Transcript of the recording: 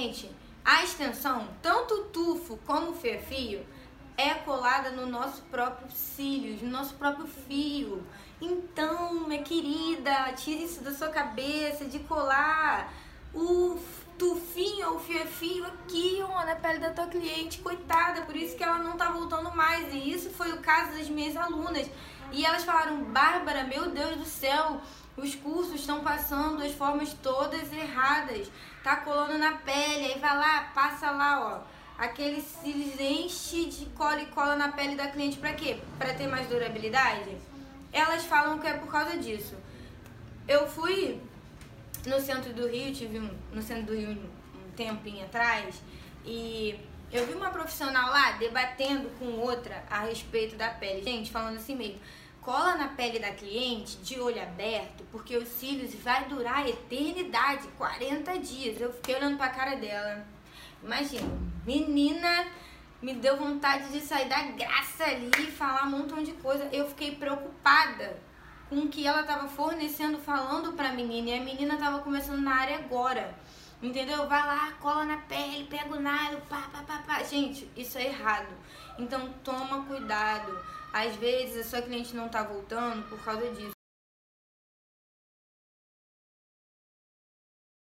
Gente, a extensão, tanto o tufo como o fio é colada no nosso próprio cílios, no nosso próprio fio. Então, minha querida, tire isso da sua cabeça de colar o tufinho ou fio fio aqui, ó, na pele da tua cliente, coitada, por isso que ela não tá voltando mais. E isso foi o caso das minhas alunas. E elas falaram, Bárbara, meu Deus do céu, os cursos estão passando as formas todas erradas. Tá colando na pele, aí vai lá, passa lá, ó. Aquele cílios enche de cola e cola na pele da cliente para quê? Para ter mais durabilidade? Elas falam que é por causa disso. Eu fui no centro do Rio, tive um, no centro do Rio um tempinho atrás, e eu vi uma profissional lá debatendo com outra a respeito da pele. Gente, falando assim mesmo cola na pele da cliente de olho aberto, porque os cílios vai durar eternidade, 40 dias. Eu fiquei olhando pra cara dela. Imagina, menina, me deu vontade de sair da graça ali e falar um montão de coisa. Eu fiquei preocupada com o que ela estava fornecendo, falando pra menina, e a menina estava começando na área agora. Entendeu? Vai lá, cola na pele, pega o nylon, pá, pá, pá, pá. Gente, isso é errado. Então toma cuidado. Às vezes a sua cliente não tá voltando por causa disso.